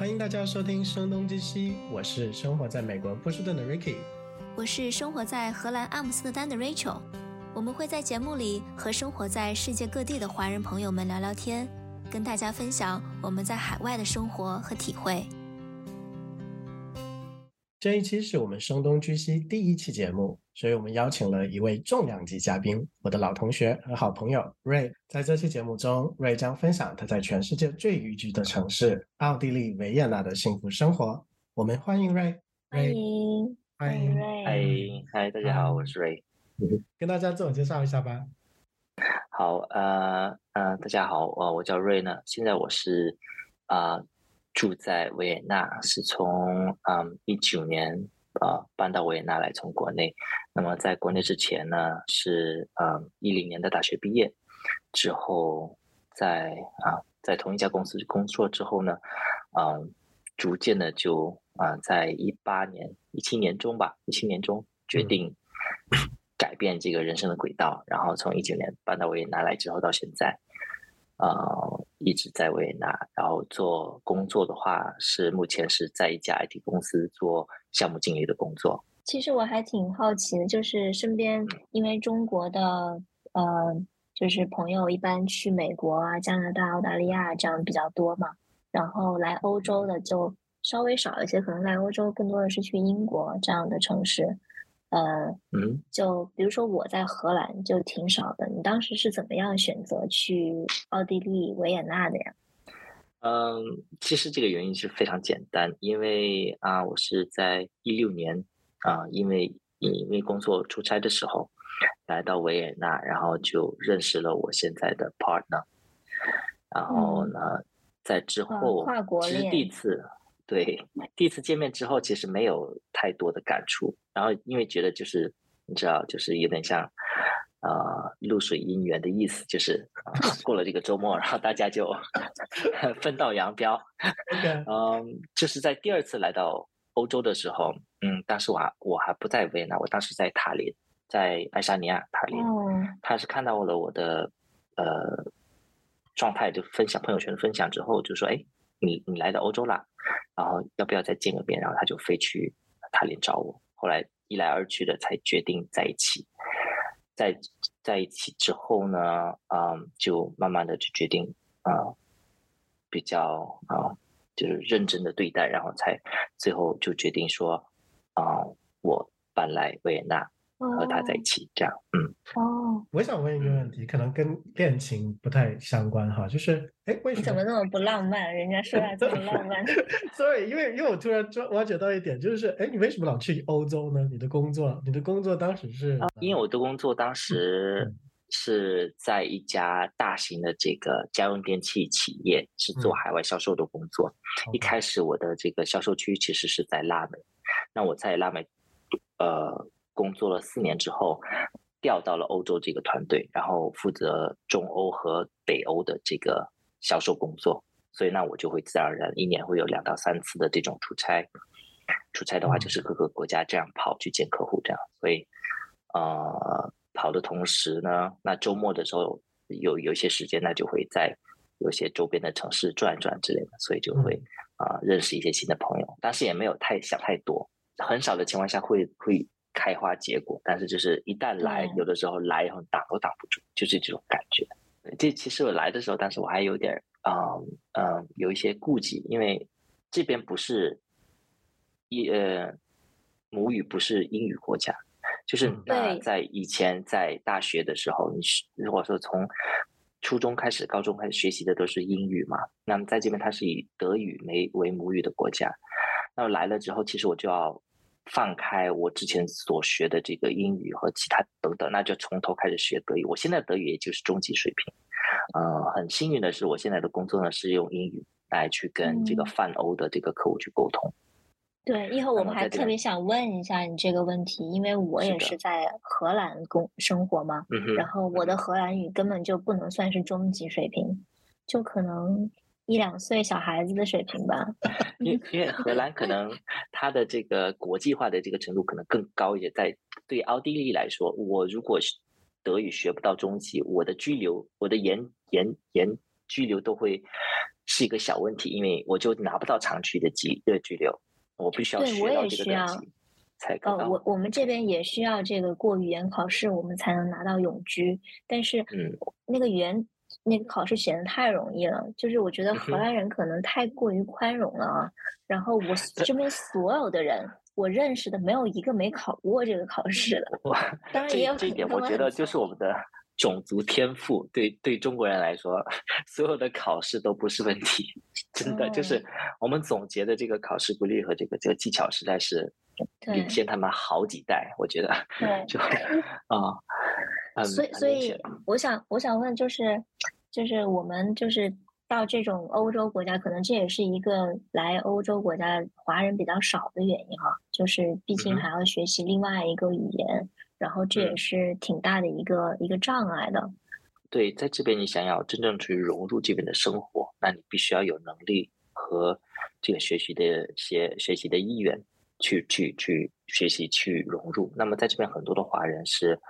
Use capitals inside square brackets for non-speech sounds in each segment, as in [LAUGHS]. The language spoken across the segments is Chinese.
欢迎大家收听《声东击西》，我是生活在美国波士顿的 Ricky，我是生活在荷兰阿姆斯特丹的 Rachel。我们会在节目里和生活在世界各地的华人朋友们聊聊天，跟大家分享我们在海外的生活和体会。这一期是我们《声东击西》第一期节目。所以我们邀请了一位重量级嘉宾，我的老同学和好朋友 Ray。在这期节目中，Ray 将分享他在全世界最宜居的城市奥地利维也纳的幸福生活。我们欢迎 Ray。欢迎，欢迎 Ray。嗨，嗨，大家好，我是 Ray。跟大家自我介绍一下吧。好，呃，呃，大家好，呃，我叫 Ray 呢。现在我是啊，住在维也纳，是从嗯一九年。呃，搬到维也纳来，从国内。那么在国内之前呢，是呃一零年的大学毕业之后，在啊在同一家公司工作之后呢，嗯，逐渐的就啊在一八年一七年中吧，一七年中决定改变这个人生的轨道，然后从一九年搬到维也纳来之后到现在。呃，一直在维也纳，然后做工作的话是目前是在一家 IT 公司做项目经理的工作。其实我还挺好奇的，就是身边因为中国的呃，就是朋友一般去美国啊、加拿大、澳大利亚这样比较多嘛，然后来欧洲的就稍微少一些，可能来欧洲更多的是去英国这样的城市。呃，嗯，就比如说我在荷兰就挺少的。你当时是怎么样选择去奥地利维也纳的呀？嗯，其实这个原因是非常简单，因为啊，我是在一六年啊，因为因为工作出差的时候来到维也纳，然后就认识了我现在的 partner，然后呢，在之后跨国恋第一次。对，第一次见面之后，其实没有太多的感触。然后因为觉得就是你知道，就是有点像，呃，露水姻缘的意思，就是过了这个周末，然后大家就 [LAUGHS] 分道扬镳。[LAUGHS] 嗯，就是在第二次来到欧洲的时候，嗯，当时我还我还不在维也纳，我当时在塔林，在爱沙尼亚塔林。他是看到了我的呃状态，就分享朋友圈分享之后，就说：“哎，你你来到欧洲啦。”然后要不要再见个面？然后他就飞去塔林找我。后来一来二去的，才决定在一起。在在一起之后呢，嗯，就慢慢的就决定，啊，比较啊，就是认真的对待，然后才最后就决定说，啊，我搬来维也纳。和他在一起，这样，嗯，哦，我想问一个问题，可能跟恋情不太相关哈，就是，哎，为什么？怎么那么不浪漫？人家说来这么浪漫。[LAUGHS] Sorry，因为因为我突然就挖掘到一点，就是，哎，你为什么老去欧洲呢？你的工作，你的工作当时是？因为我的工作当时是在一家大型的这个家用电器企业，是做海外销售的工作。一开始我的这个销售区其实是在拉美，那我在拉美，呃。工作了四年之后，调到了欧洲这个团队，然后负责中欧和北欧的这个销售工作。所以那我就会自然而然一年会有两到三次的这种出差。出差的话就是各个国家这样跑去见客户这样。所以呃跑的同时呢，那周末的时候有有一些时间，那就会在有些周边的城市转转之类的，所以就会啊认识一些新的朋友。但是也没有太想太多，很少的情况下会会。开花结果，但是就是一旦来，有的时候来以后挡都挡不住，就是这种感觉。这其实我来的时候，当时我还有点嗯嗯有一些顾忌，因为这边不是一呃母语不是英语国家，就是那在以前在大学的时候，你是如果说从初中开始、高中开始学习的都是英语嘛，那么在这边它是以德语为为母语的国家，那么来了之后，其实我就要。放开我之前所学的这个英语和其他等等，那就从头开始学德语。我现在德语也就是中级水平。呃，很幸运的是，我现在的工作呢是用英语来去跟这个泛欧的这个客户去沟通。对，以后我们还特别想问一下你这个问题，因为我也是在荷兰工生活嘛，然后我的荷兰语根本就不能算是中级水平，就可能。一两岁小孩子的水平吧，[LAUGHS] 因因为荷兰可能它的这个国际化的这个程度可能更高一些。在对奥地利来说，我如果德语学不到中级，我的居留、我的研研研居留都会是一个小问题，因为我就拿不到长期的居的居留，我必须要学到这个等级才可哦，我我们这边也需要这个过语言考试，我们才能拿到永居。但是，嗯，那个语言那个考试显得太容易了，就是我觉得荷兰人可能太过于宽容了啊。然后我身边所有的人，我认识的没有一个没考过这个考试的。当然也有这一点，我觉得就是我们的。种族天赋对对中国人来说，所有的考试都不是问题，真的就是我们总结的这个考试规律和这个这个技巧，实在是领先他们好几代。我觉得，对，就啊，所以所以我想我想问，就是就是我们就是到这种欧洲国家，可能这也是一个来欧洲国家华人比较少的原因哈，就是毕竟还要学习另外一个语言。然后这也是挺大的一个一个障碍的。对，在这边你想要真正去融入这边的生活，那你必须要有能力和这个学习的一些学习的意愿，去去去学习去融入。那么在这边很多的华人是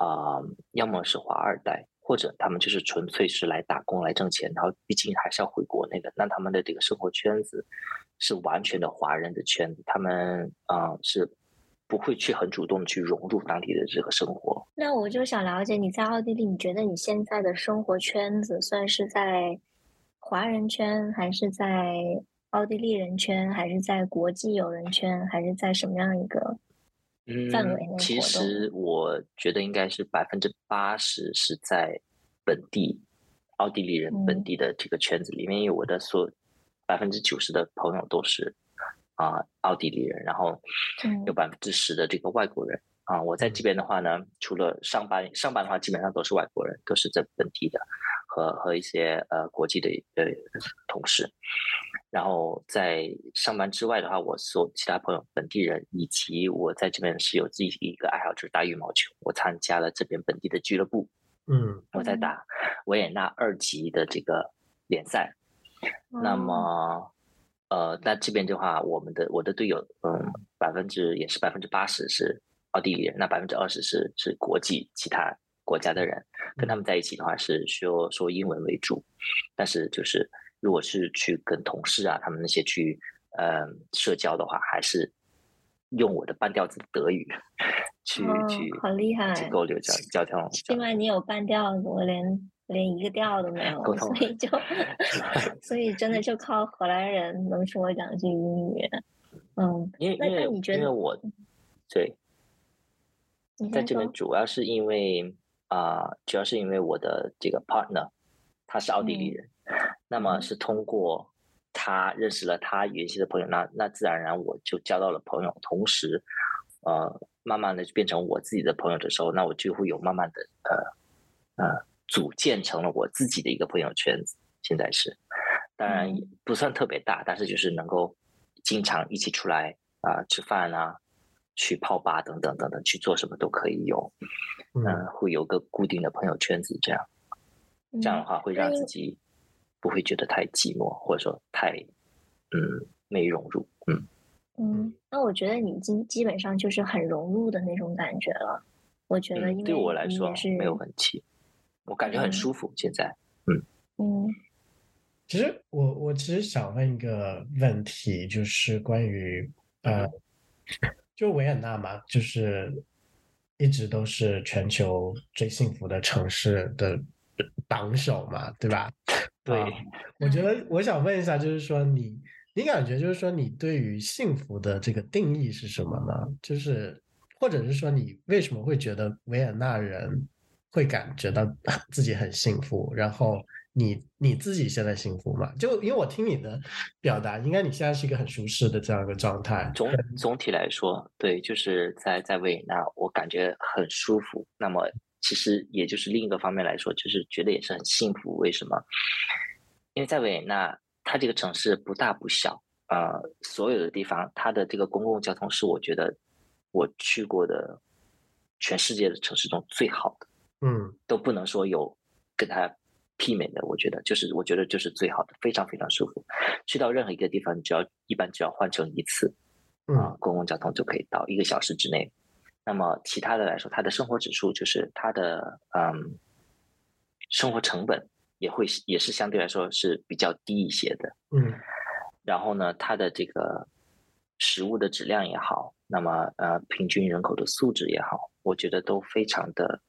啊，要么是华二代，或者他们就是纯粹是来打工来挣钱，然后毕竟还是要回国内的。那他们的这个生活圈子是完全的华人的圈子，他们啊是。不会去很主动的去融入当地的这个生活。那我就想了解你在奥地利，你觉得你现在的生活圈子算是在华人圈，还是在奥地利人圈，还是在国际友人圈，还是在什么样一个范围内？其实我觉得应该是百分之八十是在本地奥地利人本地的这个圈子里面，因为我的所百分之九十的朋友都是。啊，奥地利人，然后有百分之十的这个外国人啊。我在这边的话呢，除了上班，上班的话基本上都是外国人，都是在本地的，和和一些呃国际的呃同事。然后在上班之外的话，我所其他朋友本地人，以及我在这边是有自己一个爱好，就是打羽毛球。我参加了这边本地的俱乐部，嗯，我在打维也纳二级的这个联赛。那么。呃，那这边的话，我们的我的队友，嗯，百分之也是百分之八十是奥地利人，那百分之二十是是国际其他国家的人，跟他们在一起的话是说说英文为主，但是就是如果是去跟同事啊，他们那些去呃社交的话，还是用我的半调子德语去去好厉害，去交流交交通。起码你有半调子，我连。连一个调都没有，[LAUGHS] 所以就，[LAUGHS] 所以真的就靠荷兰人能说两句英语。嗯，因为因为因为我，对，在这边主要是因为啊，主要是因为我的这个 partner 他是奥地利人，那么是通过他认识了他原先的朋友，那那自然而然我就交到了朋友，同时呃，慢慢的就变成我自己的朋友的时候，那我就会有慢慢的呃呃。组建成了我自己的一个朋友圈子，现在是，当然也不算特别大，但是就是能够经常一起出来啊吃饭啊，去泡吧等等等等，去做什么都可以有，嗯，会有个固定的朋友圈子，这样，这样的话会让自己不会觉得太寂寞，或者说太嗯没融入，嗯。嗯，那我觉得你基基本上就是很融入的那种感觉了，我觉得因为对我来说没有问题。我感觉很舒服，现在，嗯。嗯，其实我我其实想问一个问题，就是关于呃，就维也纳嘛，就是一直都是全球最幸福的城市的榜首嘛，对吧？对，我觉得我想问一下，就是说你你感觉就是说你对于幸福的这个定义是什么呢？就是或者是说你为什么会觉得维也纳人？会感觉到自己很幸福，然后你你自己现在幸福吗？就因为我听你的表达，应该你现在是一个很舒适的这样一个状态。总总体来说，对，就是在在维也纳，我感觉很舒服。那么其实也就是另一个方面来说，就是觉得也是很幸福。为什么？因为在维也纳，它这个城市不大不小，呃，所有的地方，它的这个公共交通是我觉得我去过的全世界的城市中最好的。嗯，都不能说有跟他媲美的，我觉得就是我觉得就是最好的，非常非常舒服。去到任何一个地方，你只要一般只要换乘一次啊，公共交通就可以到一个小时之内。那么其他的来说，它的生活指数就是它的嗯生活成本也会也是相对来说是比较低一些的。嗯然后呢，它的这个食物的质量也好，那么呃平均人口的素质也好，我觉得都非常的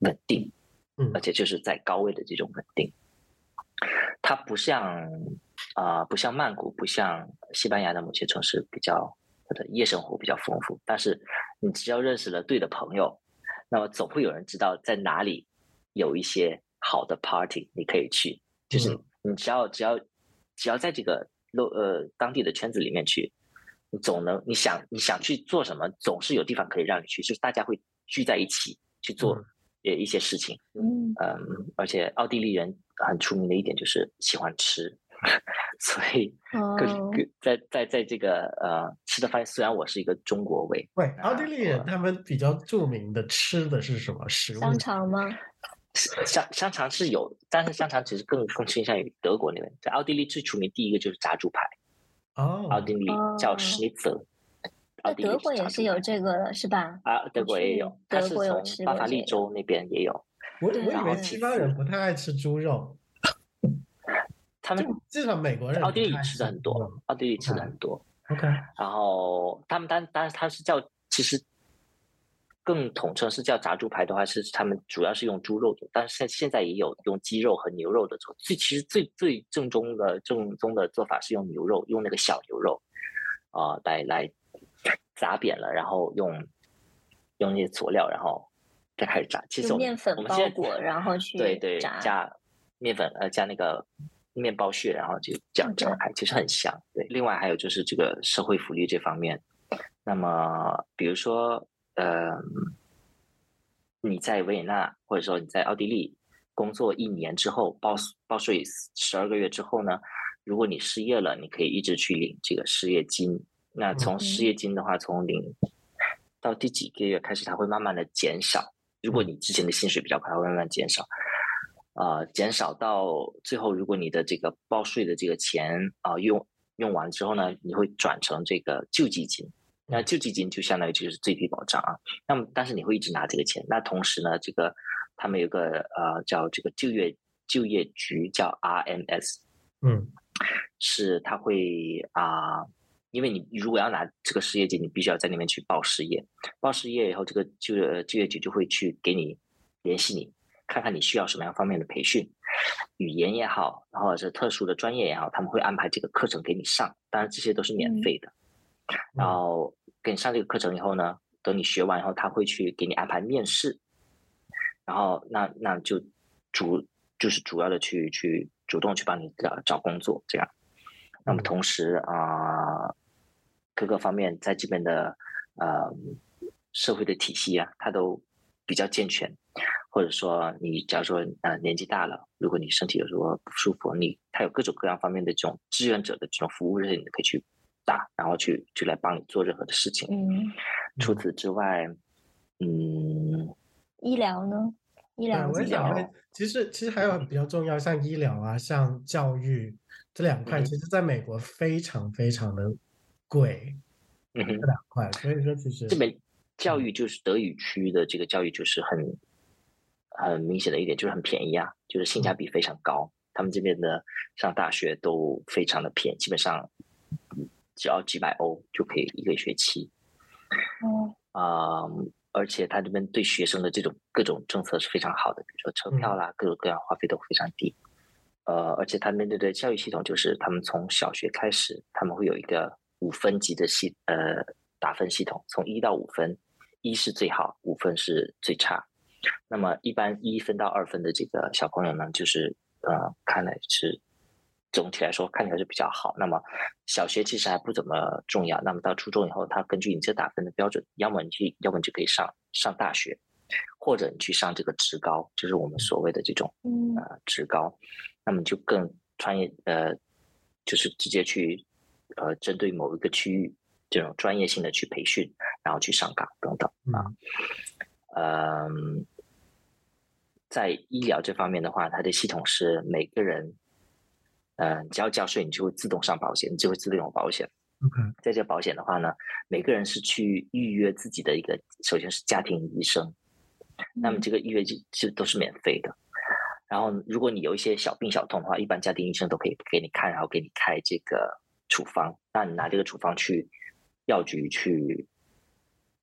稳定，嗯。而且就是在高位的这种稳定。它不像啊、不像曼谷，不像西班牙的某些城市比较它的夜生活比较丰富，但是你只要认识了对的朋友，那么总会有人知道在哪里有一些好的 party 你可以去，就是嗯。你只要只要只要在这个 lo 呃当地的圈子里面去，你总能你想你想去做什么，总是有地方可以让你去，就是大家会聚在一起去做嗯呃一些事情。嗯嗯，而且奥地利人很出名的一点就是喜欢吃，[LAUGHS] 所以各哦各在在在这个呃吃的方面，虽然我是一个中国胃，喂，啊奥地利人他们比较著名的吃的是什么食物？香肠吗？[LAUGHS] 香香肠是有，但是香肠其实更更倾向于德国那边。在奥地利最出名第一个就是炸猪排，哦，奥地利叫哦 Schnitzel，那奥地利德国也是有这个的，是吧？啊，德国也有，它德是国有巴伐利州那边也有，我我以为西方人不太爱吃猪肉，[LAUGHS] 他们至少美国人奥地利吃的很多奥地利吃的嗯很多。OK，然后他们当当然他是叫，其实更统称是叫炸猪排的话，是他们主要是用猪肉做，但是现现在也有用鸡肉和牛肉的做。最其实最最正宗的正宗的做法是用牛肉，用那个小牛肉啊、来来炸扁了，然后用用那些佐料，然后再开始炸。其实我们用面粉我们现裹，然后去对对炸。加面粉呃加那个面包屑，然后就这样炸开，其实很香。对，另外还有就是这个社会福利这方面，那么比如说呃你在维也纳或者说你在奥地利工作一年之后报报税十二个月之后呢，如果你失业了，你可以一直去领这个失业金。那从失业金的话，从零到第几个月开始，它会慢慢的减少。如果你之前的薪水比较高，它会慢慢减少。呃，减少到最后，如果你的这个报税的这个钱啊、用用完之后呢，你会转成这个救济金。那救济金就相当于就是最低保障啊。那么，但是你会一直拿这个钱。那同时呢，这个他们有个呃叫这个就业就业局叫 RMS，嗯是他会啊、因为你如果要拿这个失业金，你必须要在那边去报失业。报失业以后，这个就业就业局就会去给你联系你，看看你需要什么样方面的培训，语言也好，或者是特殊的专业也好，他们会安排这个课程给你上，当然这些都是免嗯费的。然后给你上这个课程以后呢，等你学完以后，他会去给你安排面试，然后那那就主就是主要的去去主动去帮你找找工作这样。那么嗯同时啊、各个方面在这边的呃社会的体系啊，它都比较健全。或者说你假如说呃年纪大了，如果你身体有什么不舒服，你它有各种各样方面的这种志愿者的这种服务热线，你可以去打，然后去去来帮你做任何的事情。嗯，除此之外，嗯，医疗呢？医，疗我也想问，其实其实还有比较重要，像医疗啊，像教育这两块，嗯其实在美国非常非常的贵，嗯哼这，两块，所以说其实这边教育就是德语区的这个教育就是很很明显的一点，就是很便宜啊，就是性价比非常高。他们这边的上大学都非常的便宜，基本上嗯只要几百欧就可以一个学期。哦，啊、而且他这边对学生的这种各种政策是非常好的，比如说车票啦，各种各样花费都非常低。呃，而且他面对的教育系统就是他们从小学开始，他们会有一个五分级的系呃打分系统，从一到五分，一是最好，五分是最差。那么一般一分到二分的这个小朋友呢，就是呃看来是总体来说看起来是比较好。那么小学其实还不怎么重要，那么到初中以后，他根据你这打分的标准，要么你去，要么你就可以上上大学，或者你去上这个职高，就是我们所谓的这种嗯呃职高，那么就更专业呃，就是直接去呃针对某一个区域这种专业性的去培训，然后去上岗等等啊。嗯，在医疗这方面的话，它的系统是每个人，嗯、只要交税，你就会自动上保险，你就会自动有保险。OK，在这保险的话呢，每个人是去预约自己的一个，首先是家庭医生，那么这个预约就就都是免费的。然后如果你有一些小病小痛的话，一般家庭医生都可以给你看，然后给你开这个处方，那你拿这个处方去药局去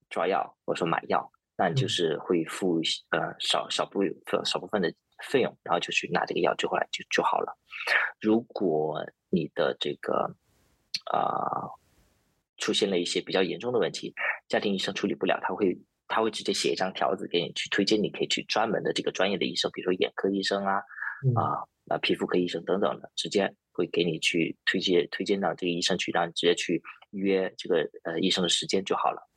抓药或者说买药，那你就是会付呃少少部分少部分的费用，然后就去拿这个药就回来就就好了。如果你的这个啊出现了一些比较严重的问题，家庭医生处理不了，他会他会直接写一张条子给你去推荐，你可以去专门的这个专业的医生，比如说眼科医生啊啊啊皮肤科医生等等的，直接会给你去推荐推荐到这个医生去，让你直接去约这个呃医生的时间就好了。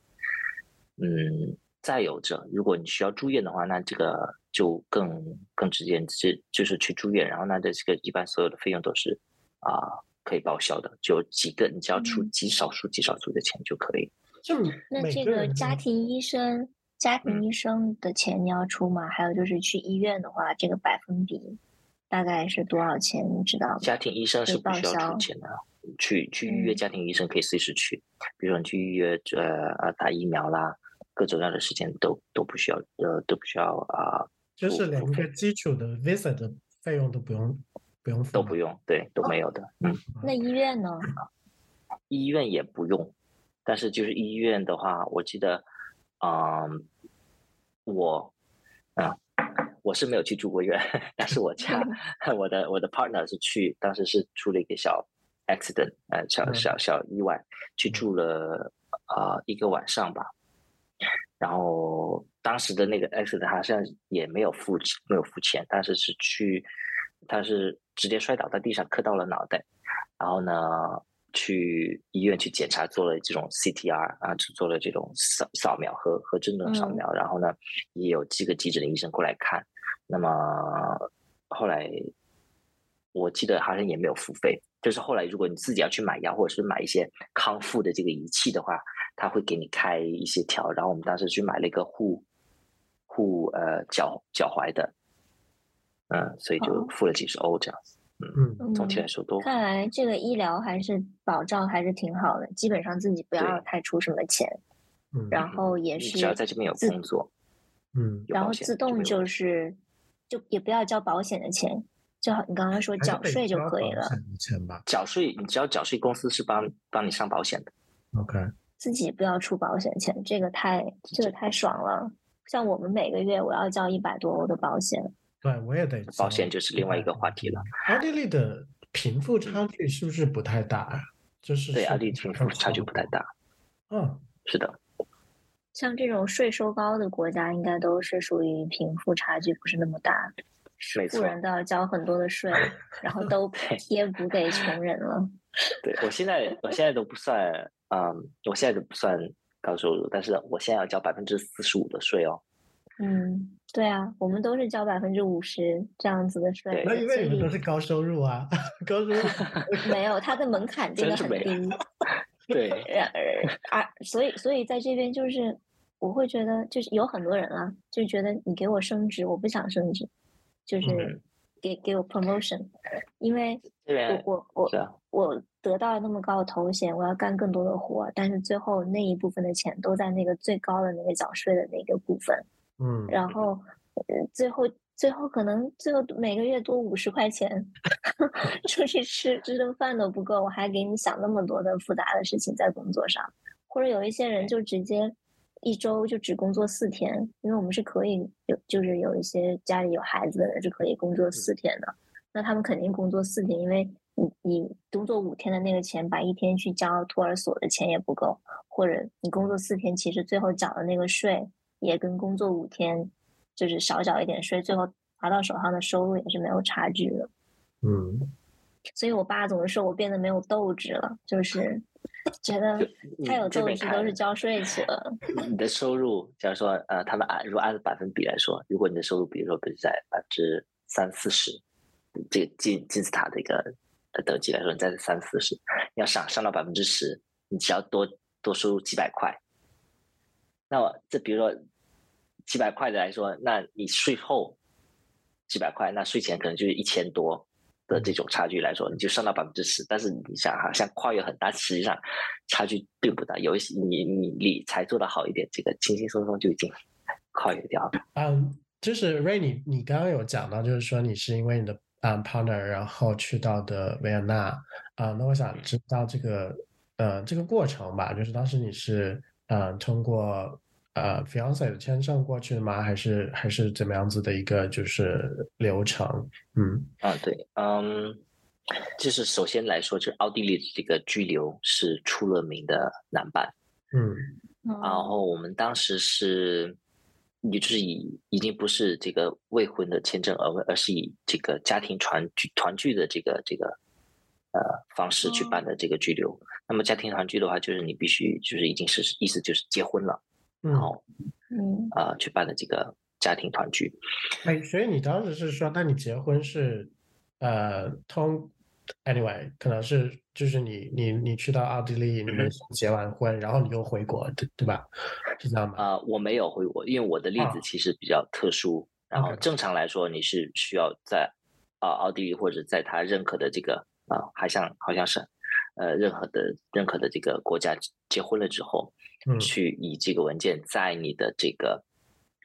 嗯，再有着，如果你需要住院的话，那这个就更更直接，直接就是去住院，然后那这这个一般所有的费用都是啊可以报销的，就几个你只要出极少数极少数的钱就可以。就那这个家庭医生，家庭医生的钱你要出吗？还有就是去医院的话，这个百分比大概是多少钱？你知道吗？家庭医生是不需要出钱的，去去预约家庭医生可以随时去，比如说你去预约呃呃打疫苗啦。各种各样的时间都都不需要，呃，都不需要啊，就是连一个基础的 visa 的费用都不用，不用都不用，对，都没有的，嗯。那医院呢？医院也不用，但是就是医院的话，我记得，嗯，我，啊，我是没有去住过院，但是我家我的我的 partner 是去，当时是出了一个小 accident，呃，小小小意外，去住了啊一个晚上吧。然后当时的那个 accident 好像也没有付没有付钱，但是是去，他是直接摔倒在地上磕到了脑袋，然后呢去医院去检查，做了这种 CTR 啊，做了这种扫扫描和和震动扫描，然后呢也有几个急诊的医生过来看，那么后来我记得好像也没有付费，就是后来如果你自己要去买药或者是买一些康复的这个仪器的话。他会给你开一些条，然后我们当时去买了一个护护呃脚脚踝的，嗯，所以就付了几十欧这样子，嗯嗯，总体来说都看来这个医疗还是保障还是挺好的，基本上自己不要太出什么钱，嗯，然后也是只要在这边有工作，嗯，然后自动就是就也不要交保险的钱，就好你刚刚说缴税就可以了，钱吧，缴税你只要缴税，公司是帮帮你上保险的，OK。自己不要出保险钱，这个太这个太爽了。像我们每个月我要交一百多欧的保险，对我也得。保险就是另外一个话题了。奥地利的贫富差距是不是不太大？就是对，奥地利贫富差距不太大。嗯，是的。像这种税收高的国家，应该都是属于贫富差距不是那么大，富人都要交很多的税，[LAUGHS] 然后都 [LAUGHS] 贴补给穷人了。对我现在，我现在都不算。嗯，我现在都不算高收入，但是我现在要交百分之四十五的税哦。嗯，对啊，我们都是交百分之五十这样子的税。那因为你们都是高收入啊，[LAUGHS] 高收入 [LAUGHS] 没有，它的门槛真的很低。对，啊，所以所以在这边就是我会觉得，就是有很多人啊，就觉得你给我升职，我不想升职，就是给给我 promotion，因为我我我我。得到了那么高的头衔，我要干更多的活，但是最后那一部分的钱都在那个最高的那个缴税的那个部分，嗯，然后最后最后可能最后每个月多五十块钱，[LAUGHS] 出去吃吃顿饭都不够，我还给你想那么多的复杂的事情在工作上，或者有一些人就直接一周就只工作四天，因为我们是可以有就是有一些家里有孩子的人是可以工作四天的，那他们肯定工作四天，因为。你你工作五天的那个钱，把一天去交托儿所的钱也不够，或者你工作四天，其实最后缴的那个税也跟工作五天就是少缴一点税，最后拿到手上的收入也是没有差距的。嗯，所以我爸总是说我变得没有斗志了，就是 [LAUGHS] 觉得他有斗志都是交税去了。你的收入，假如说呃，他们按如果按百分比来说，如果你的收入比如说比如在百分之三四十，这个金金字塔的一个。等级来说，你在三四十，要上上到百分之十，你只要多多收入几百块。那么，这比如说几百块的来说，那你税后几百块，那税前可能就是一千多的这种差距来说，你就上到百分之十。但是你想，哈像跨越很大，实际上差距并不大。有一些你你理财做得好一点，这个轻轻松松就已经跨越掉了。嗯，就是 Ray，你你刚刚有讲到，就是说你是因为你的嗯 partner，然后去到的维也纳啊，那我想知道这个呃这个过程吧，就是当时你是嗯通过呃 fiance 的签证过去的吗？还是还是怎么样子的一个就是流程？嗯啊对，嗯，就是首先来说，就是奥地利这个居留是出了名的难办，嗯，然后我们当时是。也就是以已经不是这个未婚的签证，而而是以这个家庭团聚团聚的这个这个呃方式去办的这个居留。那么家庭团聚的话，就是你必须就是已经是意思就是结婚了，然后嗯啊去办的这个家庭团聚。哎，所以你当时是说，那你结婚是呃通。Anyway，可能是就是你你你去到奥地利，你们结完婚，然后你又回国，对对吧？是这样吗？啊，我没有回国，因为我的例子其实比较特殊。然后正常来说，你是需要在啊奥地利或者在他认可的这个啊，好像好像是呃任何的任何的这个国家结婚了之后，去以这个文件在你的这个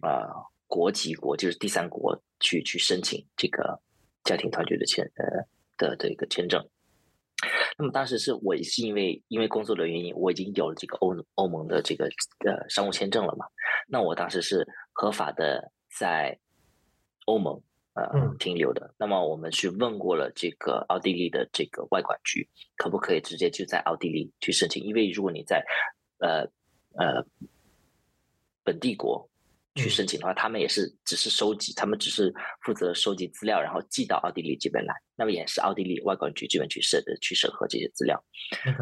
啊国籍国，就是第三国去去申请这个家庭团聚的签呃。的这个签证，那么当时是我是因为因为工作的原因，我已经有了这个欧欧盟的这个呃商务签证了嘛。那我当时是合法的在欧盟呃停留的。那么我们去问过了这个奥地利的这个外管局，可不可以直接就在奥地利去申请？因为如果你在呃呃本地国。去申请的话，他们也是只是收集，他们只是负责收集资料，然后寄到奥地利这边来。那么也是奥地利外管局这边去审，去审核这些资料。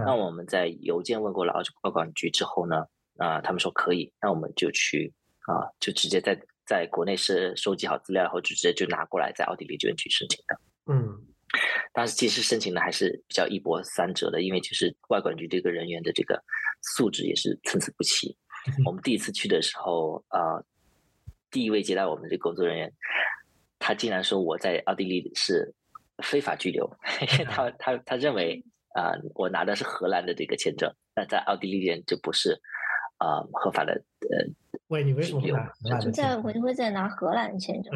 那我们在邮件问过了奥外管局之后呢，啊，他们说可以，那我们就去啊，就直接在在国内是收集好资料，以后就直接就拿过来在奥地利这边去申请的。嗯，但是其实申请的还是比较一波三折的，因为就是外管局这个人员的这个素质也是参差不齐。我们第一次去的时候啊。第一位接待我们的这个工作人员，他竟然说我在奥地利是非法拘留，[LAUGHS] 他他他认为啊，我拿的是荷兰的这个签证，那在奥地利边就不是啊合法的呃。喂，你为什么拿？在我会在拿荷兰签证，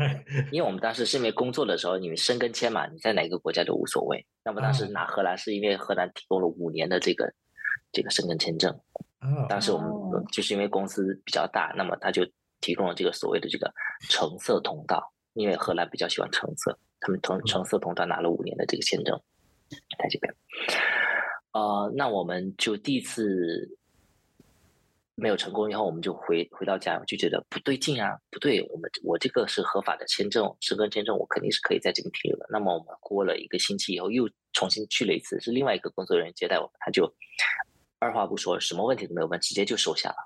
因为我们当时是因为工作的时候，你们申根签嘛，你在哪个国家都无所谓。那么当时拿荷兰是因为荷兰提供了五年的这个这个申根签证，当时我们就是因为公司比较大，那么他就。提供了这个所谓的这个橙色通道，因为荷兰比较喜欢橙色，他们橙橙色通道拿了五年的这个签证，在这边。呃，那我们就第一次没有成功以后，我们就回回到家，就觉得不对劲啊，不对，我们我这个是合法的签证，申根签证，我肯定是可以在这边停留的。那么我们过了一个星期以后，又重新去了一次，是另外一个工作人员接待我们，他就二话不说，什么问题都没有问，直接就收下了。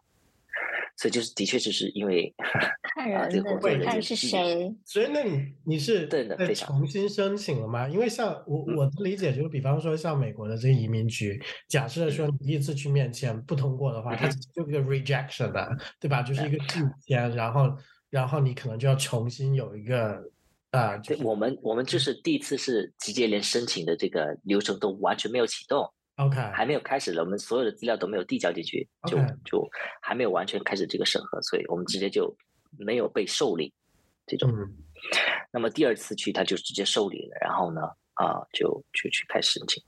所以就是，的确就是因为 [LAUGHS] 看人的，看是谁。所以那你你是对的，再重新申请了吗？因为像我我的理解就是，比方说像美国的这个移民局，假设说你第一次去面签不通过的话，它就是一个 rejection 的，对吧？就是一个拒签，然后然后你可能就要重新有一个啊。对，我们我们就是第一次是直接连申请的这个流程都完全没有启动。OK，还没有开始了，我们所有的资料都没有递交进去，就就还没有完全开始这个审核，所以我们直接就没有被受理这种。那么第二次去他就直接受理了，然后呢啊就就去开始申请。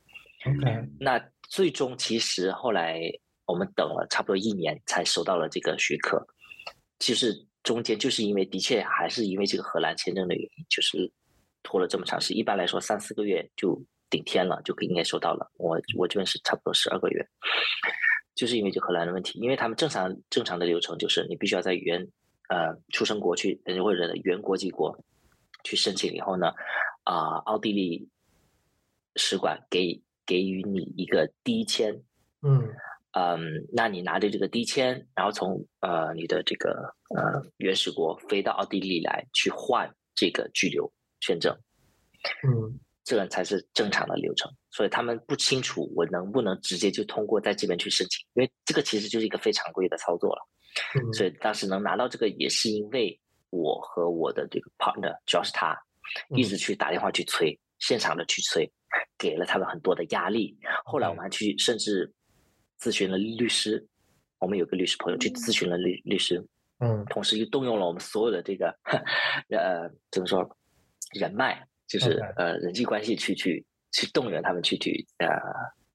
OK，那最终其实后来我们等了差不多一年才收到了这个许可，其实中间就是因为的确还是因为这个荷兰签证的原因，就是拖了这么长时间，一般来说三四个月就。顶天了就可以应该收到了，我我这边是差不多十二个月，就是因为这荷兰的问题，因为他们正常正常的流程就是你必须要在原呃出生国去或者原国际国去申请以后呢，啊奥地利使馆给给予你一个低签，嗯。嗯，那你拿着这个低签，然后从呃你的这个呃原始国飞到奥地利来去换这个居留签证，嗯。这个才是正常的流程，所以他们不清楚我能不能直接就通过在这边去申请，因为这个其实就是一个非常规的操作了。所以当时能拿到这个，也是因为我和我的这个 partner，主要是他一直去打电话去催，现场的去催，给了他们很多的压力。后来我们还去甚至咨询了律师，我们有个律师朋友去咨询了律律师，嗯，同时又动用了我们所有的这个 [LAUGHS] 呃怎么说人脉，就是呃人际关系去去去动员他们去去呃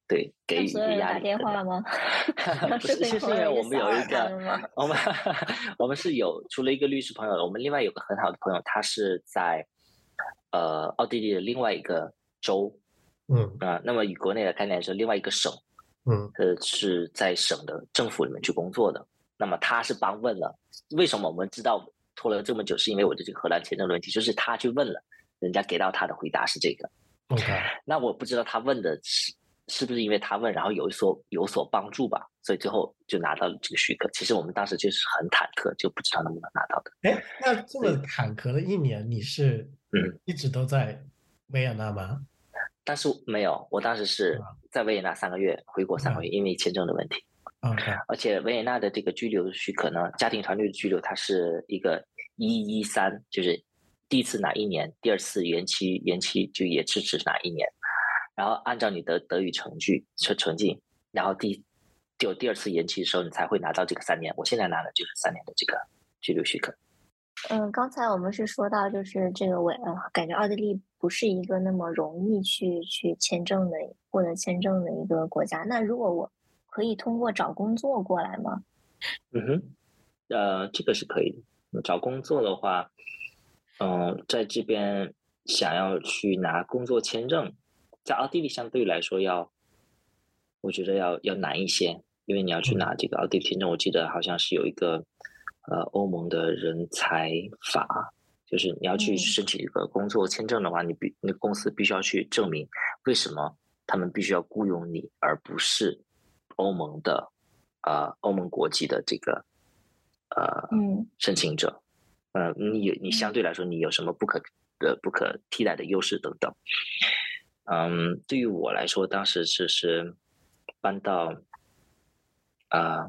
对给予一个压力。打电话吗？[LAUGHS] [LAUGHS] 不是，是因为我们有一个 [LAUGHS] 我们我们是有除了一个律师朋友，我们另外有个很好的朋友，他是在呃奥地利的另外一个州，嗯啊，那么以国内的概念是另外一个省。嗯，呃，是在省的政府里面去工作的。那么他是帮问了，为什么我们知道拖了这么久，是因为我的这个荷兰签证的问题，就是他去问了，人家给到他的回答是这个。OK，[LAUGHS] 那我不知道他问的是是不是因为他问，然后有所有所帮助吧，所以最后就拿到了这个许可。其实我们当时就是很忐忑，就不知道能不能拿到的。哎，那这么坎坷的一年，你是嗯一直都在维也纳吗？但是没有，我当时是在维也纳三个月，回国三个月，因为签证的问题。OK，而且维也纳的这个居留许可呢，家庭团队的居留，它是一个一一三，就是第一次哪一年，第二次延期延期就也支持哪一年，然后按照你的德语成绩成成绩，然后第就第二次延期的时候，你才会拿到这个三年。我现在拿的就是三年的这个居留许可。嗯，刚才我们是说到，就是这个我呃，感觉奥地利不是一个那么容易去去签证的获得签证的一个国家。那如果我可以通过找工作过来吗？嗯哼，呃，这个是可以的。找工作的话，嗯、在这边想要去拿工作签证，在奥地利相对来说要，我觉得要要难一些，因为你要去拿这个奥地利签证，我记得好像是有一个呃欧盟的人才法，就是你要去嗯。申请一个工作签证的话，你必那公司必须要去证明为什么他们必须要雇佣你，而不是欧盟的呃欧盟国籍的这个呃嗯。申请者，呃，你有你相对来说你有什么不可的不可替代的优势等等。嗯，对于我来说，当时就是搬到啊、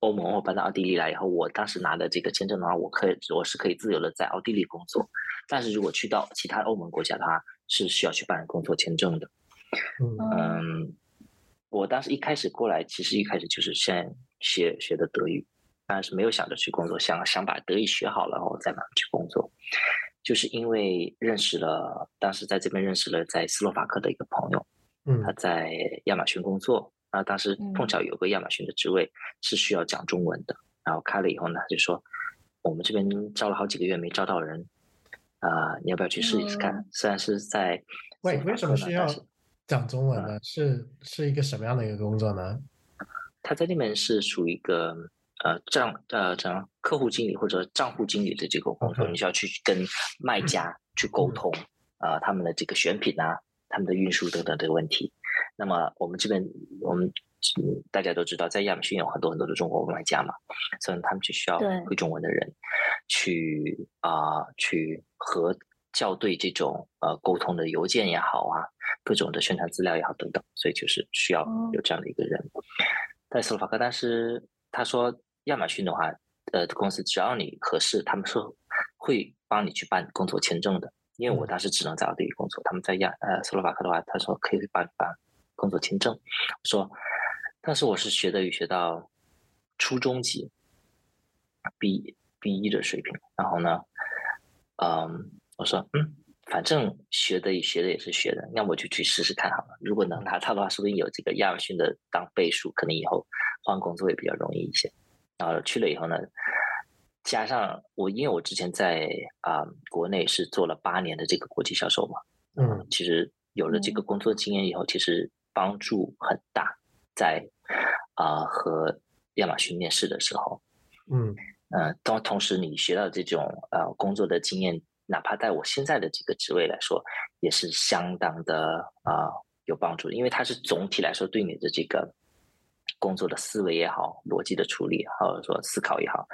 欧盟或搬到奥地利来以后，我当时拿的这个签证的话，我可以我是可以自由的在奥地利工作，但是如果去到其他欧盟国家的话，是需要去办工作签证的。嗯，我当时一开始过来，其实一开始就是先学学的德语，但是没有想着去工作，想想把德语学好了，然后再慢慢去工作。就是因为认识了，当时在这边认识了在斯洛伐克的一个朋友，嗯他在亚马逊工作，啊当时碰嗯巧有个亚马逊的职位是需要讲中文的，然后开了以后呢，他就说我们这边招了好几个月没招到人，啊、你要不要去试一试看？嗯虽然是在喂，斯洛伐为什么需要讲中文呢？是是一个什么样的一个工作呢？他在那边是属于一个呃账呃这样客户经理或者账户经理的这个工作，你需要去跟卖家去沟通啊、呃他们的这个选品啊，他们的运输等等这个问题。那么我们这边我们嗯大家都知道，在亚马逊有很多很多的中国卖家嘛，所以他们就需要会中文的人去啊、去和校对这种呃沟通的邮件也好啊，各种的宣传资料也好等等，所以就是需要哦有这样的一个人。在斯洛伐克，但是他说亚马逊的话，呃，公司只要你合适，他们是会帮你去办工作签证的。因为我嗯当时只能在奥地利工作，他们在亚呃斯洛伐克的话，他说可以帮你办工作签证。我说，但是我是学德语学到初中级，B B 一的水平，然后呢，嗯，我说嗯，反正学德语学的也是学的，那我就去试试看好了。如果能拿到的话，说不定有这个亚马逊的当背书，可能以后换工作也比较容易一些。然后去了以后呢，加上我，因为我之前在啊、国内是做了八年的这个国际销售嘛，嗯其实有了这个工作经验以后，其实帮助很大，在啊、和亚马逊面试的时候，嗯。呃，同同时你学到这种呃工作的经验，哪怕在我现在的这个职位来说，也是相当的啊、有帮助，因为它是总体来说对你的这个工作的思维也好，逻辑的处理，或者说思考也好，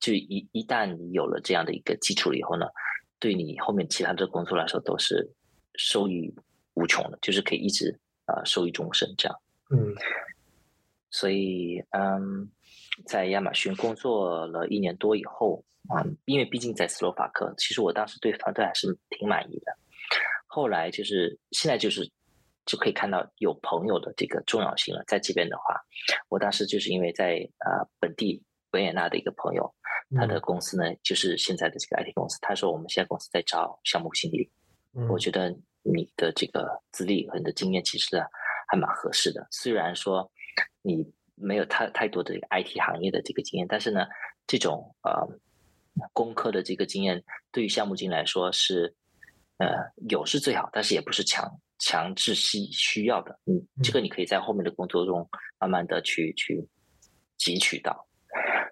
就一一旦你有了这样的一个基础了以后呢，对你后面其他的工作来说都是受益无穷的，就是可以一直呃受益终身这样。嗯所以，嗯，在亚马逊工作了一年多以后，嗯，因为毕竟在斯洛伐克，其实我当时对团队还是挺满意的。后来就是现在就是就可以看到有朋友的这个重要性了。在这边的话，我当时就是因为在呃本地维也纳的一个朋友，他的公司呢，就是现在的这个 IT 公司。他说我们现在公司在招项目经理，我觉得你的这个资历和你的经验其实还蛮合适的。虽然说你没有太太多的 IT 行业的这个经验，但是呢，这种呃工科的这个经验对于项目经理来说是呃有是最好，但是也不是强强制需需要的。嗯，这个你可以在后面的工作中慢慢的去去汲取到。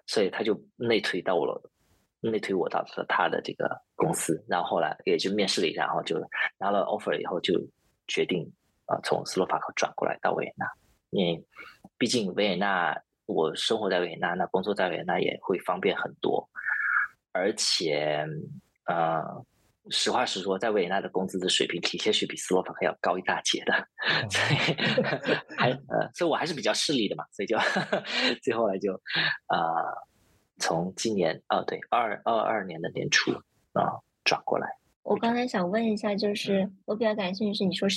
所以他就内推到我了，内推我到了他的这个公司，然后后来也就面试了一下，然后就拿了 offer 以后就决定啊从斯洛伐克转过来到维也纳，因为毕竟维也纳我生活在维也纳，那工作在维也纳也会方便很多，而且呃实话实说，在维也纳的工资的水平的确是比斯洛伐克要高一大截的，[LAUGHS] 所以 [LAUGHS] 还呃，所以我还是比较势利的嘛，所以就 [LAUGHS] 最后来就啊，从今年哦对二二二年的年初啊转过来。我刚才想问一下，就是我比较感兴趣是你说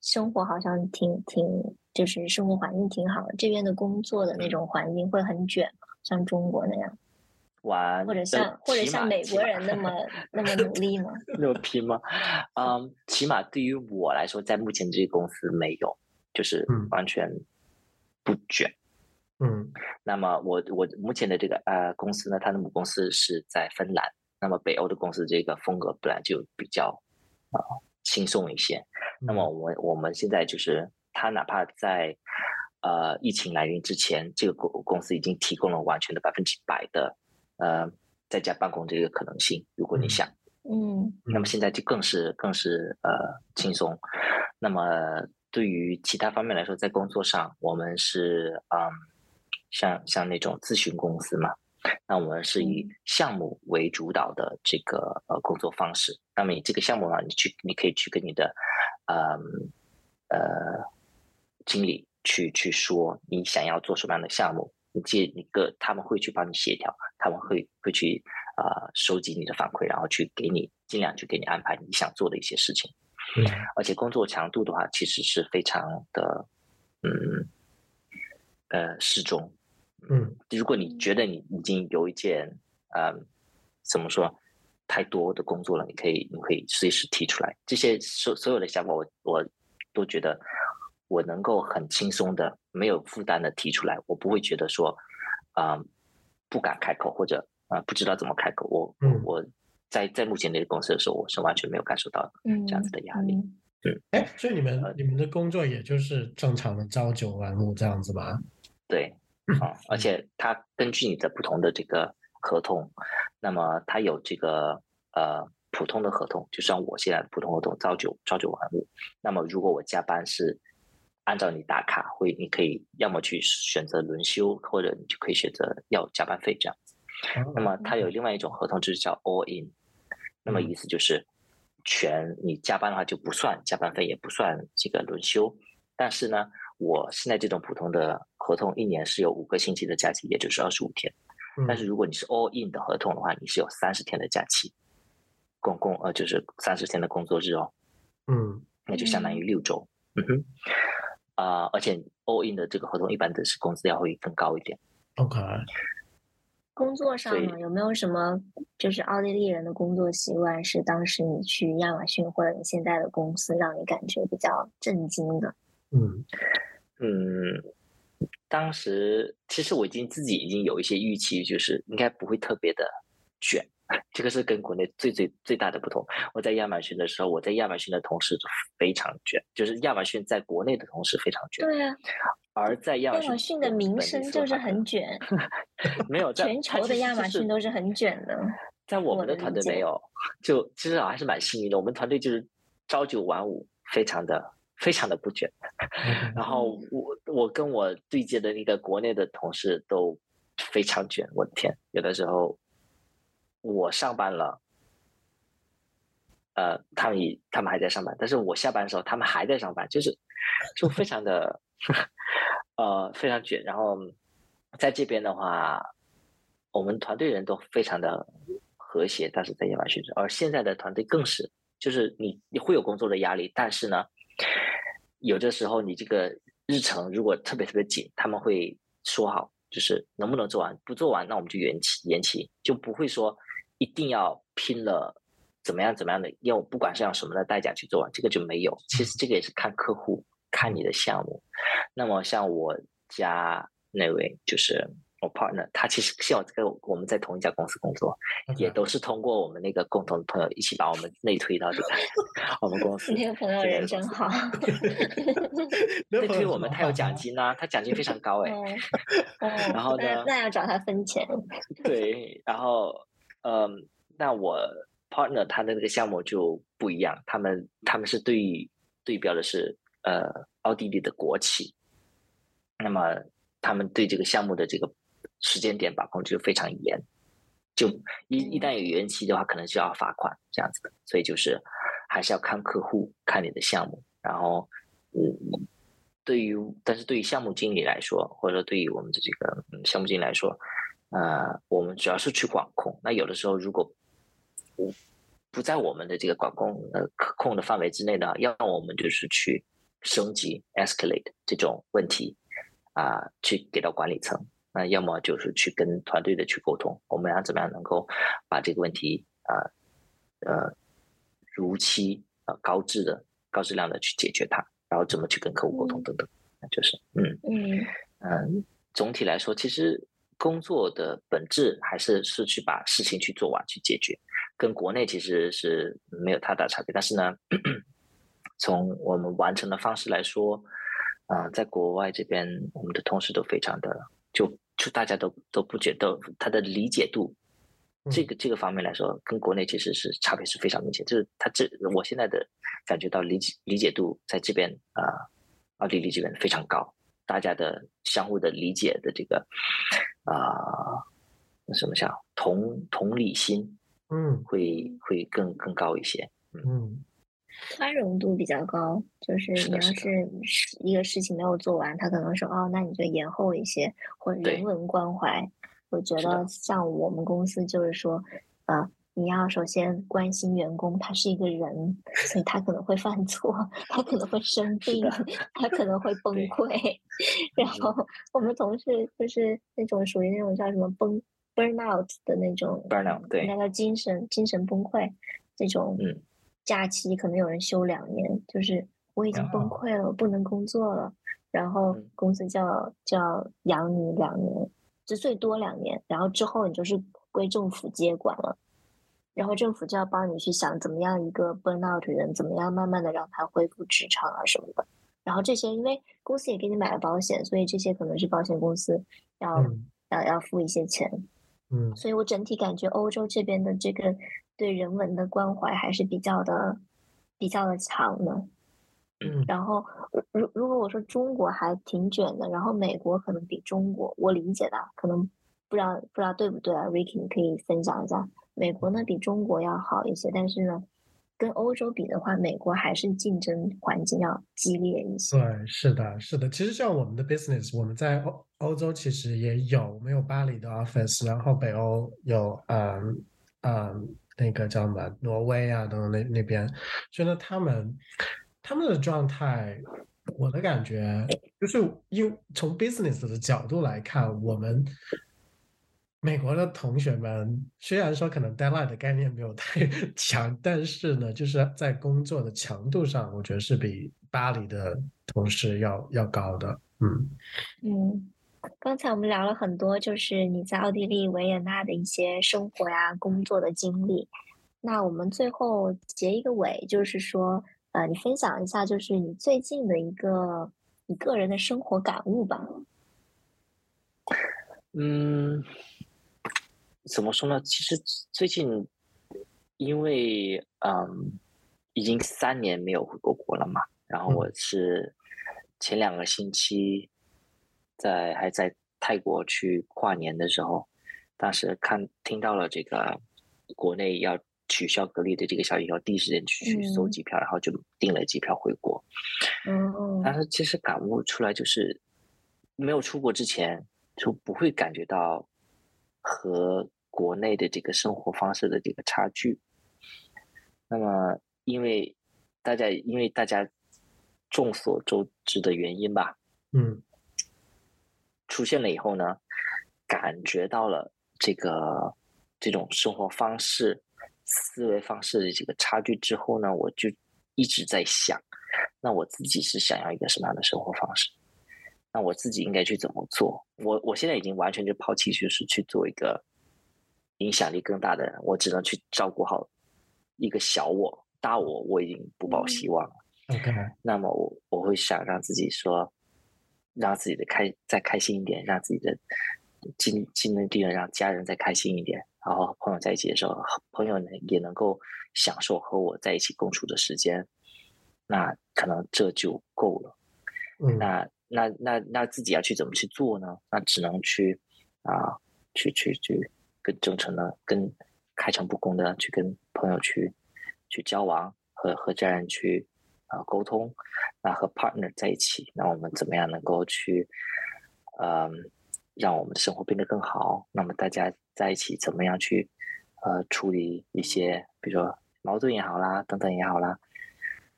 生活好像挺挺就是生活环境挺好的，这边的工作的那种环境会很卷吗？像中国那样？玩或者像或者像美国人那么 [LAUGHS] 那么努力吗？[LAUGHS] 那么拼吗？嗯，起码对于我来说，在目前这个公司没有，就是完全不卷。嗯，那么我我目前的这个呃公司呢，它的母公司是在芬兰。那么北欧的公司这个风格本来就比较啊轻松一些。那么我们我们现在就是，他哪怕在呃疫情来临之前，这个公公司已经提供了完全的百分之百的。呃，在家办公这个可能性，如果你想，嗯，那么现在就更是更是呃轻松。那么对于其他方面来说，在工作上，我们是嗯，像像那种咨询公司嘛，那我们是以项目为主导的这个呃工作方式。那么你这个项目呢，你去你可以去跟你的呃呃经理去去说你想要做什么样的项目。你接一个，他们会去帮你协调，他们会会去啊收集你的反馈，然后去给你尽量去给你安排你想做的一些事情。嗯，而且工作强度的话，其实是非常的，嗯，呃适中。嗯，如果你觉得你已经有一件，嗯，怎么说，太多的工作了，你可以你可以随时提出来。这些所所有的想法，我我都觉得。我能够很轻松的、没有负担的提出来，我不会觉得说，啊，不敢开口或者啊不知道怎么开口。我我在在目前那个公司的时候，我是完全没有感受到这样子的压力。嗯，哎，所以你们你们的工作也就是正常的朝九晚五这样子吧？对，[LAUGHS] 啊，而且它根据你的不同的这个合同，那么它有这个呃普通的合同，就像我现在普通合同，朝九朝九晚五。那么如果我加班是按照你打卡，会你可以要么去选择轮休，或者你就可以选择要加班费这样子。那么它有另外一种合同，就是叫 all in，那么意思就是全你加班的话就不算加班费，也不算这个轮休。但是呢，我现在这种普通的合同，一年是有五个星期的假期，也就是二十五天。但是如果你是 all in 的合同的话，你是有三十天的假期，共共呃就是三十天的工作日哦。嗯，那就相当于六周。嗯哼。啊，而且 all in 的这个合同一般的是工资要会更高一点。OK，工作上呢有没有什么就是奥地利人的工作习惯是当时你去亚马逊或者你现在的公司让你感觉比较震惊的？嗯嗯，当时其实我已经自己已经有一些预期，就是应该不会特别的卷。这个是跟国内最最最大的不同。我在亚马逊的时候，我在亚马逊的同事非常卷，就是亚马逊在国内的同事非常卷。对啊，而在亚马逊的名声就是很卷。没有，全球的亚马逊都是很卷的。在我们的团队没有，就其实还是蛮幸运的。我们团队就是朝九晚五，非常的非常的不卷。[LAUGHS] 然后我我跟我对接的那个国内的同事都非常卷，我的天，有的时候。我上班了，呃，他们也他们还在上班，但是我下班的时候，他们还在上班，就是就非常的 [LAUGHS] 呃非常卷。然后在这边的话，我们团队人都非常的和谐，但是在亚马逊，而现在的团队更是，就是你你会有工作的压力，但是呢，有的时候你这个日程如果特别特别紧，他们会说好。就是能不能做完，不做完那我们就延期，延期就不会说一定要拼了怎么样怎么样的，用不管是用什么的代价去做完，这个就没有。其实这个也是看客户，看你的项目。那么像我家那位就是。我 partner，他其实像跟我们在同一家公司工作，也都是通过我们那个共同的朋友一起把我们内推到这个 [LAUGHS] 我们公司。那个朋友人真好，[LAUGHS] 内推我们他有奖金啊，他奖金非常高哎。[LAUGHS] 然后呢？那要找他分钱。对，然后嗯，那我 partner 他的那个项目就不一样，他们他们是对对标的是呃奥地利的国企，那么他们对这个项目的这个。时间点把控就非常严，就一一旦有延期的话，可能就要罚款这样子的。所以就是还是要看客户，看你的项目。然后，嗯，对于但是对于项目经理来说，或者说对于我们的这个项目经理来说，呃，我们主要是去管控。那有的时候如果不不在我们的这个管控呃可控的范围之内呢，要我们就是去升级 escalate 这种问题啊，去给到管理层。那要么就是去跟团队的去沟通，我们要怎么样能够把这个问题啊呃如期啊高质的高质量的去解决它，然后怎么去跟客户沟通等等，就是嗯嗯嗯，总体来说，其实工作的本质还是是去把事情去做完去解决，跟国内其实是没有太大差别。但是呢，[COUGHS] 从我们完成的方式来说，啊，在国外这边我们的同事都非常的就。就大家都都不觉得他的理解度，这个这个方面来说，跟国内其实是差别是非常明显。就是他这我现在的感觉到理解理解度在这边啊，奥地利这边非常高，大家的相互的理解的这个啊，那什么叫同同理心，嗯，会会更更高一些，嗯。宽容度比较高，就是你要是一个事情没有做完，他可能说哦，那你就延后一些，或者人文关怀。我觉得像我们公司就是说，呃，你要首先关心员工，他是一个人，所以他可能会犯错，他可能会生病，他可能会崩溃。然后我们同事就是那种属于那种叫什么崩 burn out 的那种，burn out 对，那叫精神精神崩溃这种。嗯。假期可能有人休两年，就是我已经崩溃了，我不能工作了，然后公司就要就要养你两年，就最多两年，然后之后你就是归政府接管了，然后政府就要帮你去想怎么样一个 burn out 人，怎么样慢慢的让他恢复职场啊什么的，然后这些因为公司也给你买了保险，所以这些可能是保险公司要要要付一些钱，嗯，所以我整体感觉欧洲这边的这个。对人文的关怀还是比较的比较的强的，嗯，然后如如果我说中国还挺卷的，然后美国可能比中国我理解的可能不知道不知道对不对啊，Ricky 你可以分享一下，美国呢比中国要好一些，但是呢跟欧洲比的话，美国还是竞争环境要激烈一些。对，是的，是的，其实像我们的 business，我们在欧欧洲其实也有，没有巴黎的 office，然后北欧有，嗯嗯。那个叫什么挪威啊等等那那边，所以呢，他们他们的状态，我的感觉就是，因从 business 的角度来看，我们美国的同学们虽然说可能 deadline 的概念没有太 [LAUGHS] 强，但是呢，就是在工作的强度上，我觉得是比巴黎的同事要要高的。嗯嗯。刚才我们聊了很多，就是你在奥地利维也纳的一些生活呀、工作的经历。那我们最后结一个尾，就是说，呃，你分享一下，就是你最近的一个你个人的生活感悟吧。嗯，怎么说呢？其实最近，因为嗯，已经三年没有回过国了嘛，然后我是前两个星期。在还在泰国去跨年的时候，当时看听到了这个国内要取消隔离的这个消息，后，第一时间去去搜机票，然后就订了机票回国。嗯，但是其实感悟出来就是，没有出国之前就不会感觉到和国内的这个生活方式的这个差距。那么，因为大家因为大家众所周知的原因吧，嗯。出现了以后呢，感觉到了这个这种生活方式、思维方式的这个差距之后呢，我就一直在想，那我自己是想要一个什么样的生活方式？那我自己应该去怎么做？我我现在已经完全就抛弃，就是去做一个影响力更大的人，我只能去照顾好一个小我，大我我已经不抱希望了。OK，那么我我会想让自己说，让自己的开再开心一点，让自己的尽尽能力的让家人再开心一点，然后和朋友在一起的时候，朋友呢也能够享受和我在一起共处的时间，那可能这就够了。嗯，那那那那自己要去怎么去做呢？那只能去啊，去去去更真诚的、更开诚布公的去跟朋友去去交往，和和家人去啊沟通。那和 partner 在一起，那我们怎么样能够去嗯让我们的生活变得更好？那么大家在一起怎么样去呃处理一些，比如说矛盾也好啦，等等也好啦，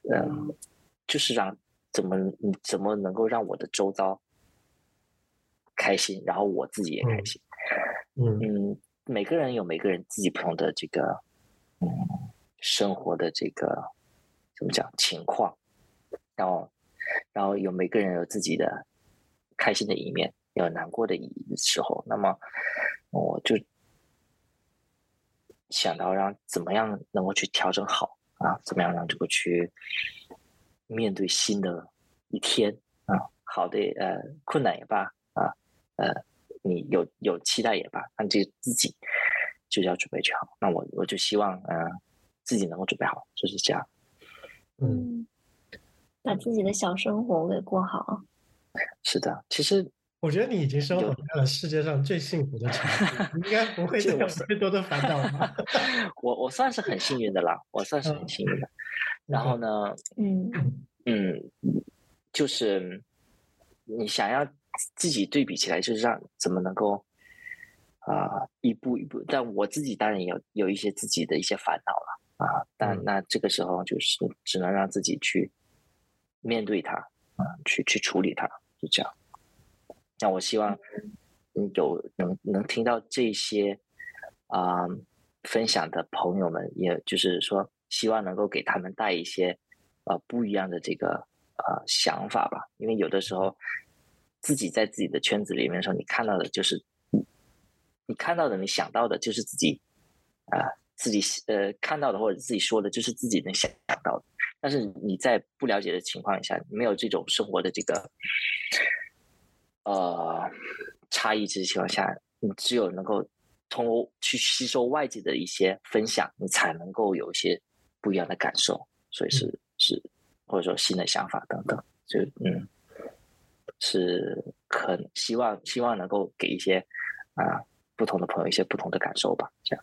嗯，就是让。怎么你怎么能够让我的周遭开心，然后我自己也开心？嗯嗯，每个人有每个人自己不同的这个嗯生活的这个怎么讲情况，然后然后有每个人有自己的开心的一面，有难过的一时候。那么我就想到让怎么样能够去调整好啊？怎么样让这个去？面对新的一天啊，好的呃困难也罢啊，呃你有有期待也罢，那这自己就要准备就好。那我我就希望呃自己能够准备好，就是这样。嗯，把自己的小生活给过好。是的，其实我觉得你已经生活在了世界上最幸福的城市，[LAUGHS] 应该不会再有太多的烦恼吧？[LAUGHS] 我我算是很幸运的啦，我算是很幸运的。然后呢，嗯嗯，就是你想要自己对比起来，就是让怎么能够啊一步一步？但我自己当然有有一些自己的一些烦恼了啊，但那这个时候就是只能让自己去面对它啊，去去处理它，就这样。那我希望有能能听到这些啊分享的朋友们，也就是说。希望能够给他们带一些，呃，不一样的这个呃想法吧。因为有的时候，自己在自己的圈子里面的时候，你看到的就是，你看到的，你想到的就是自己，啊，自己呃看到的或者自己说的，就是自己能想到的。但是你在不了解的情况下，没有这种生活的这个，呃，差异之情况下，你只有能够通过去吸收外界的一些分享，你才能够有一些。不一样的感受，所以是是或者说新的想法等等，就嗯，是可希望希望能够给一些啊不同的朋友一些不同的感受吧，这样。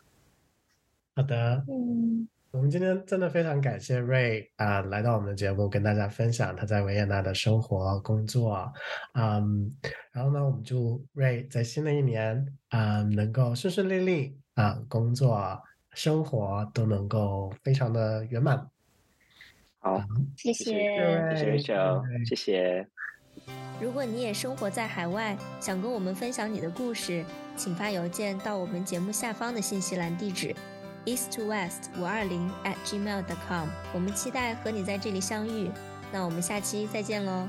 好的，嗯，我们今天真的非常感谢瑞啊来到我们的节目，跟大家分享他在维也纳的生活工作，嗯，然后呢，我们祝瑞在新的一年啊能够顺顺利利啊工作。生活都能够非常的圆满。好，谢谢，谢谢谢谢。如果你也生活在海外，想跟我们分享你的故事，请发邮件到我们节目下方的信息栏地址：east to west 五二零 at gmail dot com。我们期待和你在这里相遇。那我们下期再见喽。